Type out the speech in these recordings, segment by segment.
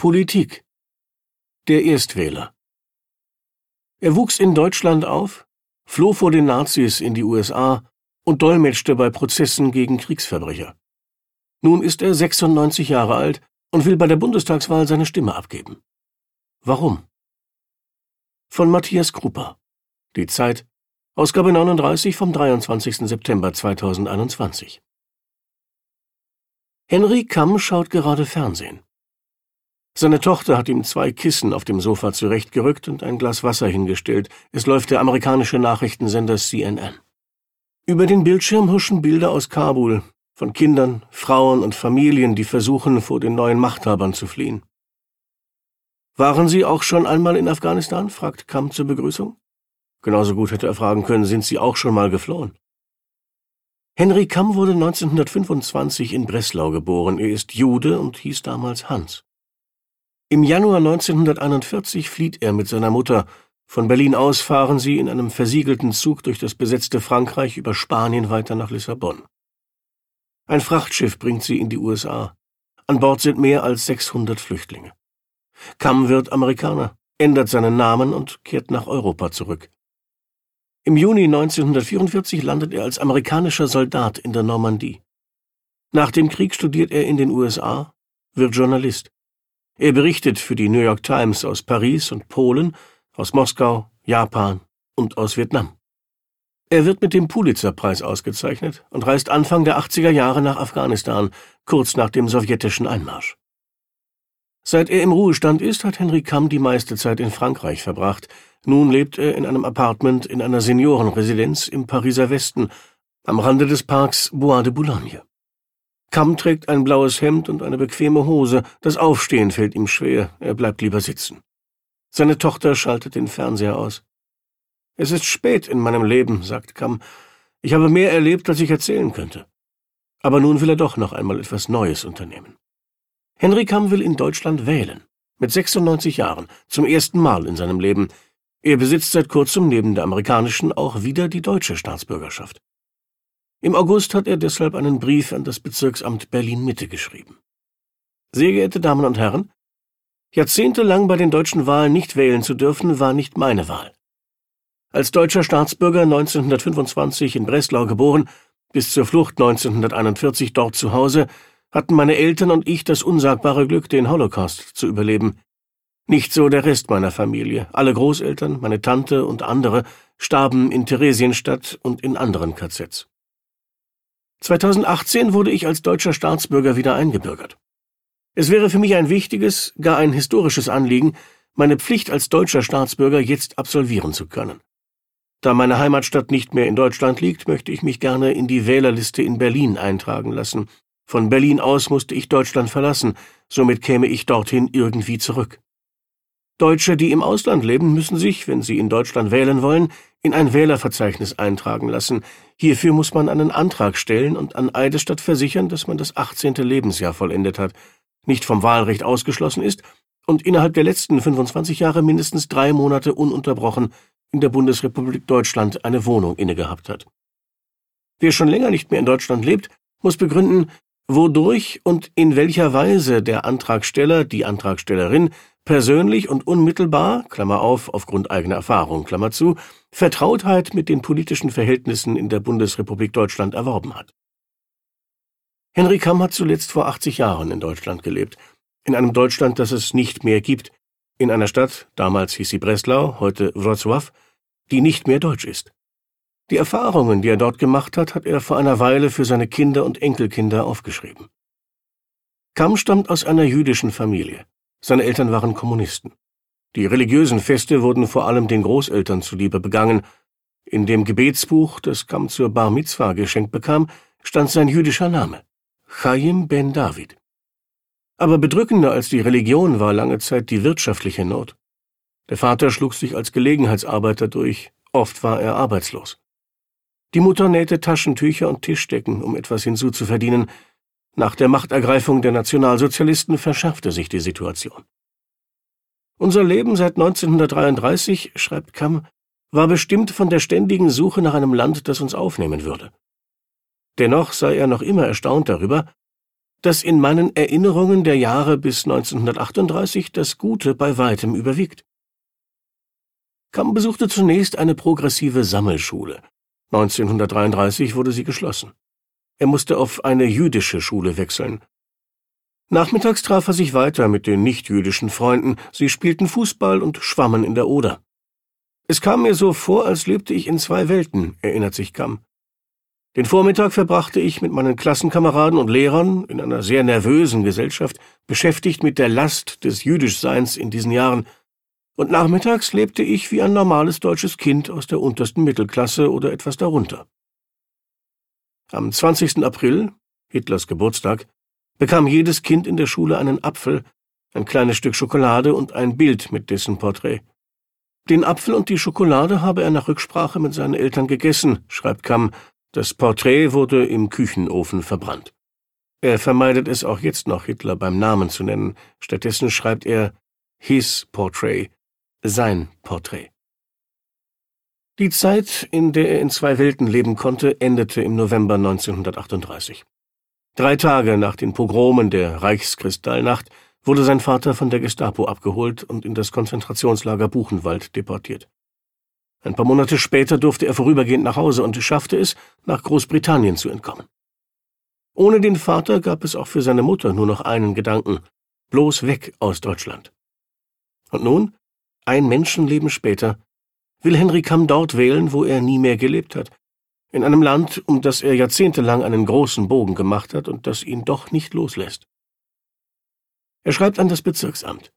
Politik Der Erstwähler Er wuchs in Deutschland auf, floh vor den Nazis in die USA und dolmetschte bei Prozessen gegen Kriegsverbrecher. Nun ist er 96 Jahre alt und will bei der Bundestagswahl seine Stimme abgeben. Warum? Von Matthias Krupper. Die Zeit, Ausgabe 39 vom 23. September 2021. Henry Kamm schaut gerade Fernsehen. Seine Tochter hat ihm zwei Kissen auf dem Sofa zurechtgerückt und ein Glas Wasser hingestellt. Es läuft der amerikanische Nachrichtensender CNN. Über den Bildschirm huschen Bilder aus Kabul, von Kindern, Frauen und Familien, die versuchen, vor den neuen Machthabern zu fliehen. Waren Sie auch schon einmal in Afghanistan? fragt Kam zur Begrüßung. Genauso gut hätte er fragen können, sind Sie auch schon mal geflohen? Henry Kamm wurde 1925 in Breslau geboren. Er ist Jude und hieß damals Hans. Im Januar 1941 flieht er mit seiner Mutter. Von Berlin aus fahren sie in einem versiegelten Zug durch das besetzte Frankreich über Spanien weiter nach Lissabon. Ein Frachtschiff bringt sie in die USA. An Bord sind mehr als 600 Flüchtlinge. Kamm wird Amerikaner, ändert seinen Namen und kehrt nach Europa zurück. Im Juni 1944 landet er als amerikanischer Soldat in der Normandie. Nach dem Krieg studiert er in den USA, wird Journalist. Er berichtet für die New York Times aus Paris und Polen, aus Moskau, Japan und aus Vietnam. Er wird mit dem Pulitzer-Preis ausgezeichnet und reist Anfang der 80er Jahre nach Afghanistan, kurz nach dem sowjetischen Einmarsch. Seit er im Ruhestand ist, hat Henry Kamm die meiste Zeit in Frankreich verbracht. Nun lebt er in einem Appartement in einer Seniorenresidenz im Pariser Westen, am Rande des Parks Bois de Boulogne. Kamm trägt ein blaues Hemd und eine bequeme Hose. Das Aufstehen fällt ihm schwer. Er bleibt lieber sitzen. Seine Tochter schaltet den Fernseher aus. Es ist spät in meinem Leben, sagt Kamm. Ich habe mehr erlebt, als ich erzählen könnte. Aber nun will er doch noch einmal etwas Neues unternehmen. Henry Kamm will in Deutschland wählen. Mit 96 Jahren, zum ersten Mal in seinem Leben. Er besitzt seit kurzem neben der amerikanischen auch wieder die deutsche Staatsbürgerschaft. Im August hat er deshalb einen Brief an das Bezirksamt Berlin-Mitte geschrieben. Sehr geehrte Damen und Herren, jahrzehntelang bei den deutschen Wahlen nicht wählen zu dürfen, war nicht meine Wahl. Als deutscher Staatsbürger 1925 in Breslau geboren, bis zur Flucht 1941 dort zu Hause, hatten meine Eltern und ich das unsagbare Glück, den Holocaust zu überleben. Nicht so der Rest meiner Familie. Alle Großeltern, meine Tante und andere starben in Theresienstadt und in anderen KZs. 2018 wurde ich als deutscher Staatsbürger wieder eingebürgert. Es wäre für mich ein wichtiges, gar ein historisches Anliegen, meine Pflicht als deutscher Staatsbürger jetzt absolvieren zu können. Da meine Heimatstadt nicht mehr in Deutschland liegt, möchte ich mich gerne in die Wählerliste in Berlin eintragen lassen. Von Berlin aus musste ich Deutschland verlassen, somit käme ich dorthin irgendwie zurück. Deutsche, die im Ausland leben, müssen sich, wenn sie in Deutschland wählen wollen, in ein Wählerverzeichnis eintragen lassen. Hierfür muss man einen Antrag stellen und an Eidesstadt versichern, dass man das 18. Lebensjahr vollendet hat, nicht vom Wahlrecht ausgeschlossen ist und innerhalb der letzten 25 Jahre mindestens drei Monate ununterbrochen in der Bundesrepublik Deutschland eine Wohnung innegehabt hat. Wer schon länger nicht mehr in Deutschland lebt, muss begründen, wodurch und in welcher Weise der Antragsteller, die Antragstellerin persönlich und unmittelbar, Klammer auf, aufgrund eigener Erfahrung, Klammer zu, Vertrautheit mit den politischen Verhältnissen in der Bundesrepublik Deutschland erworben hat. Henry Kamm hat zuletzt vor 80 Jahren in Deutschland gelebt, in einem Deutschland, das es nicht mehr gibt, in einer Stadt, damals hieß sie Breslau, heute Wrocław, die nicht mehr deutsch ist. Die Erfahrungen, die er dort gemacht hat, hat er vor einer Weile für seine Kinder und Enkelkinder aufgeschrieben. Kamm stammt aus einer jüdischen Familie. Seine Eltern waren Kommunisten. Die religiösen Feste wurden vor allem den Großeltern zuliebe begangen. In dem Gebetsbuch, das Kamm zur Bar Mitzvah geschenkt bekam, stand sein jüdischer Name, Chaim ben David. Aber bedrückender als die Religion war lange Zeit die wirtschaftliche Not. Der Vater schlug sich als Gelegenheitsarbeiter durch, oft war er arbeitslos. Die Mutter nähte Taschentücher und Tischdecken, um etwas hinzuzuverdienen, nach der Machtergreifung der Nationalsozialisten verschärfte sich die Situation. Unser Leben seit 1933, schreibt Kamm, war bestimmt von der ständigen Suche nach einem Land, das uns aufnehmen würde. Dennoch sei er noch immer erstaunt darüber, dass in meinen Erinnerungen der Jahre bis 1938 das Gute bei weitem überwiegt. Kamm besuchte zunächst eine progressive Sammelschule. 1933 wurde sie geschlossen. Er musste auf eine jüdische Schule wechseln. Nachmittags traf er sich weiter mit den nichtjüdischen Freunden. Sie spielten Fußball und schwammen in der Oder. Es kam mir so vor, als lebte ich in zwei Welten, erinnert sich Kamm. Den Vormittag verbrachte ich mit meinen Klassenkameraden und Lehrern in einer sehr nervösen Gesellschaft, beschäftigt mit der Last des Jüdischseins in diesen Jahren, und nachmittags lebte ich wie ein normales deutsches Kind aus der untersten Mittelklasse oder etwas darunter. Am 20. April, Hitlers Geburtstag, bekam jedes Kind in der Schule einen Apfel, ein kleines Stück Schokolade und ein Bild mit dessen Porträt. Den Apfel und die Schokolade habe er nach Rücksprache mit seinen Eltern gegessen, schreibt Kamm, das Porträt wurde im Küchenofen verbrannt. Er vermeidet es auch jetzt noch, Hitler beim Namen zu nennen. Stattdessen schreibt er his portrait, sein Porträt. Die Zeit, in der er in zwei Welten leben konnte, endete im November 1938. Drei Tage nach den Pogromen der Reichskristallnacht wurde sein Vater von der Gestapo abgeholt und in das Konzentrationslager Buchenwald deportiert. Ein paar Monate später durfte er vorübergehend nach Hause und schaffte es, nach Großbritannien zu entkommen. Ohne den Vater gab es auch für seine Mutter nur noch einen Gedanken, bloß weg aus Deutschland. Und nun, ein Menschenleben später, will Henry Kamm dort wählen, wo er nie mehr gelebt hat, in einem Land, um das er jahrzehntelang einen großen Bogen gemacht hat und das ihn doch nicht loslässt. Er schreibt an das Bezirksamt.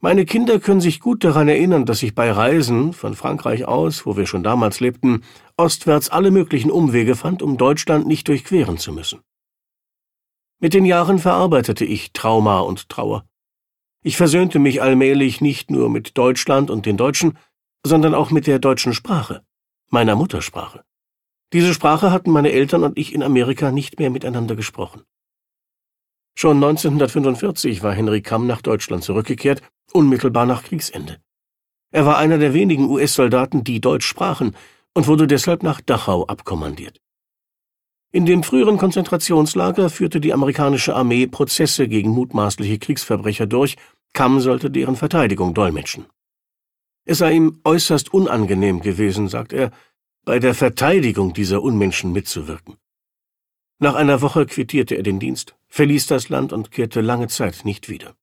Meine Kinder können sich gut daran erinnern, dass ich bei Reisen, von Frankreich aus, wo wir schon damals lebten, ostwärts alle möglichen Umwege fand, um Deutschland nicht durchqueren zu müssen. Mit den Jahren verarbeitete ich Trauma und Trauer. Ich versöhnte mich allmählich nicht nur mit Deutschland und den Deutschen, sondern auch mit der deutschen Sprache, meiner Muttersprache. Diese Sprache hatten meine Eltern und ich in Amerika nicht mehr miteinander gesprochen. Schon 1945 war Henry Kamm nach Deutschland zurückgekehrt unmittelbar nach Kriegsende. Er war einer der wenigen US-Soldaten, die Deutsch sprachen und wurde deshalb nach Dachau abkommandiert. In dem früheren Konzentrationslager führte die amerikanische Armee Prozesse gegen mutmaßliche Kriegsverbrecher durch, Kamm sollte deren Verteidigung dolmetschen. Es sei ihm äußerst unangenehm gewesen, sagt er, bei der Verteidigung dieser Unmenschen mitzuwirken. Nach einer Woche quittierte er den Dienst, verließ das Land und kehrte lange Zeit nicht wieder.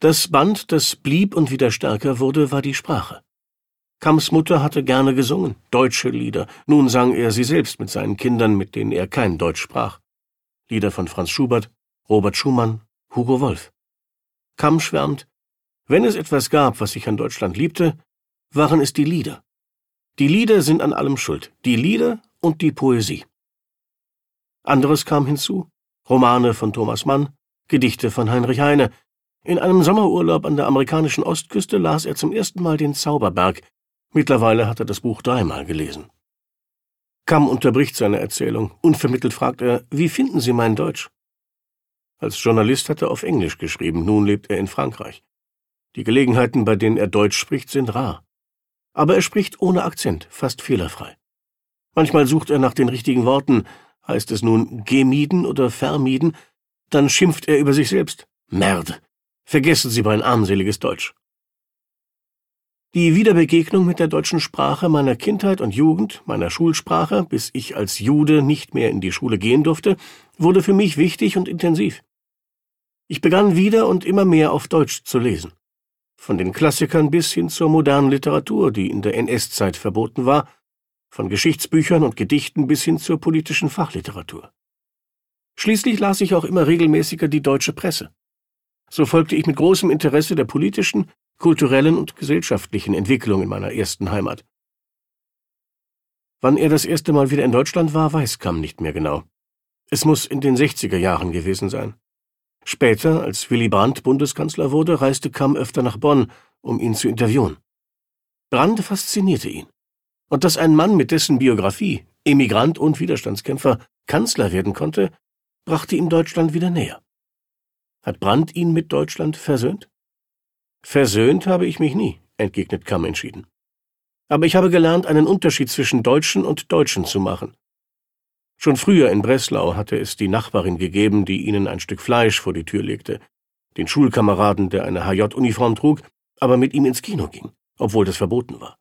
Das Band, das blieb und wieder stärker wurde, war die Sprache. Kamms Mutter hatte gerne gesungen, deutsche Lieder, nun sang er sie selbst mit seinen Kindern, mit denen er kein Deutsch sprach. Lieder von Franz Schubert, Robert Schumann, Hugo Wolf. Kamm schwärmt, wenn es etwas gab, was ich an Deutschland liebte, waren es die Lieder. Die Lieder sind an allem schuld, die Lieder und die Poesie. Anderes kam hinzu, Romane von Thomas Mann, Gedichte von Heinrich Heine, in einem Sommerurlaub an der amerikanischen Ostküste las er zum ersten Mal den Zauberberg. Mittlerweile hat er das Buch dreimal gelesen. Kamm unterbricht seine Erzählung. Unvermittelt fragt er, wie finden Sie mein Deutsch? Als Journalist hat er auf Englisch geschrieben, nun lebt er in Frankreich. Die Gelegenheiten, bei denen er Deutsch spricht, sind rar. Aber er spricht ohne Akzent, fast fehlerfrei. Manchmal sucht er nach den richtigen Worten, heißt es nun gemieden oder vermieden, dann schimpft er über sich selbst. Merde, Vergessen Sie mein armseliges Deutsch. Die Wiederbegegnung mit der deutschen Sprache meiner Kindheit und Jugend, meiner Schulsprache, bis ich als Jude nicht mehr in die Schule gehen durfte, wurde für mich wichtig und intensiv. Ich begann wieder und immer mehr auf Deutsch zu lesen. Von den Klassikern bis hin zur modernen Literatur, die in der NS-Zeit verboten war, von Geschichtsbüchern und Gedichten bis hin zur politischen Fachliteratur. Schließlich las ich auch immer regelmäßiger die deutsche Presse. So folgte ich mit großem Interesse der politischen, kulturellen und gesellschaftlichen Entwicklung in meiner ersten Heimat. Wann er das erste Mal wieder in Deutschland war, weiß Kamm nicht mehr genau. Es muss in den 60er Jahren gewesen sein. Später, als Willy Brandt Bundeskanzler wurde, reiste Kamm öfter nach Bonn, um ihn zu interviewen. Brandt faszinierte ihn. Und dass ein Mann mit dessen Biografie, Emigrant und Widerstandskämpfer, Kanzler werden konnte, brachte ihm Deutschland wieder näher. Hat Brandt ihn mit Deutschland versöhnt? Versöhnt habe ich mich nie, entgegnet Kamm entschieden. Aber ich habe gelernt, einen Unterschied zwischen Deutschen und Deutschen zu machen. Schon früher in Breslau hatte es die Nachbarin gegeben, die ihnen ein Stück Fleisch vor die Tür legte, den Schulkameraden, der eine HJ-Uniform trug, aber mit ihm ins Kino ging, obwohl das verboten war.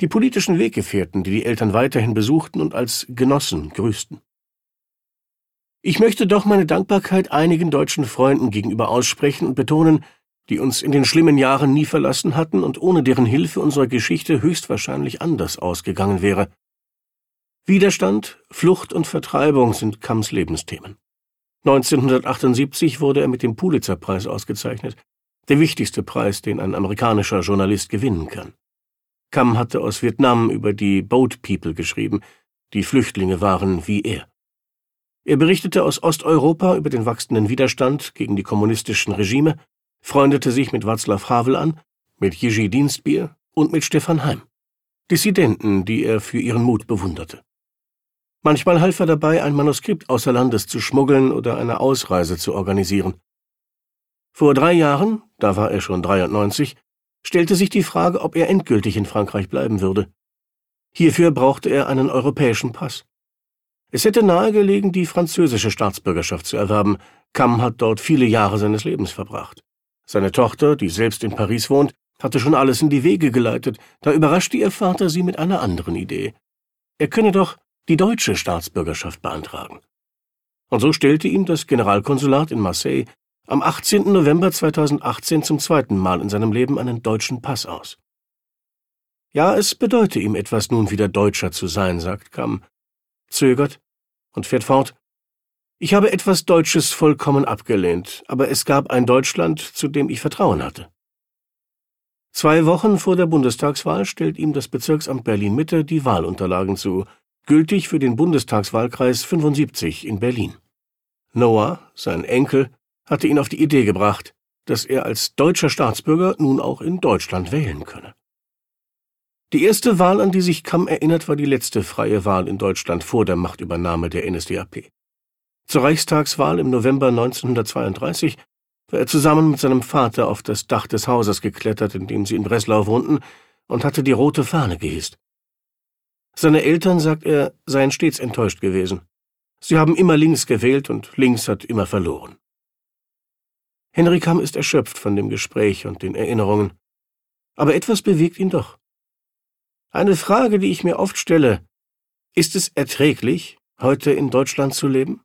Die politischen Weggefährten, die die Eltern weiterhin besuchten und als Genossen grüßten. Ich möchte doch meine Dankbarkeit einigen deutschen Freunden gegenüber aussprechen und betonen, die uns in den schlimmen Jahren nie verlassen hatten und ohne deren Hilfe unsere Geschichte höchstwahrscheinlich anders ausgegangen wäre. Widerstand, Flucht und Vertreibung sind Kamms Lebensthemen. 1978 wurde er mit dem Pulitzerpreis ausgezeichnet, der wichtigste Preis, den ein amerikanischer Journalist gewinnen kann. Kamm hatte aus Vietnam über die Boat People geschrieben, die Flüchtlinge waren wie er. Er berichtete aus Osteuropa über den wachsenden Widerstand gegen die kommunistischen Regime, freundete sich mit Václav Havel an, mit Jiří Dienstbier und mit Stefan Heim, Dissidenten, die er für ihren Mut bewunderte. Manchmal half er dabei, ein Manuskript außer Landes zu schmuggeln oder eine Ausreise zu organisieren. Vor drei Jahren, da war er schon 93, stellte sich die Frage, ob er endgültig in Frankreich bleiben würde. Hierfür brauchte er einen europäischen Pass. Es hätte nahegelegen, die französische Staatsbürgerschaft zu erwerben. Kamm hat dort viele Jahre seines Lebens verbracht. Seine Tochter, die selbst in Paris wohnt, hatte schon alles in die Wege geleitet, da überraschte ihr Vater sie mit einer anderen Idee. Er könne doch die deutsche Staatsbürgerschaft beantragen. Und so stellte ihm das Generalkonsulat in Marseille am 18. November 2018 zum zweiten Mal in seinem Leben einen deutschen Pass aus. Ja, es bedeute ihm etwas, nun wieder Deutscher zu sein, sagt Kamm, zögert und fährt fort. Ich habe etwas Deutsches vollkommen abgelehnt, aber es gab ein Deutschland, zu dem ich Vertrauen hatte. Zwei Wochen vor der Bundestagswahl stellt ihm das Bezirksamt Berlin Mitte die Wahlunterlagen zu, gültig für den Bundestagswahlkreis 75 in Berlin. Noah, sein Enkel, hatte ihn auf die Idee gebracht, dass er als deutscher Staatsbürger nun auch in Deutschland wählen könne. Die erste Wahl, an die sich Kamm erinnert, war die letzte freie Wahl in Deutschland vor der Machtübernahme der NSDAP. Zur Reichstagswahl im November 1932 war er zusammen mit seinem Vater auf das Dach des Hauses geklettert, in dem sie in Breslau wohnten, und hatte die rote Fahne gehisst. Seine Eltern, sagt er, seien stets enttäuscht gewesen. Sie haben immer links gewählt und links hat immer verloren. Henry Kamm ist erschöpft von dem Gespräch und den Erinnerungen. Aber etwas bewegt ihn doch. Eine Frage, die ich mir oft stelle, ist es erträglich, heute in Deutschland zu leben?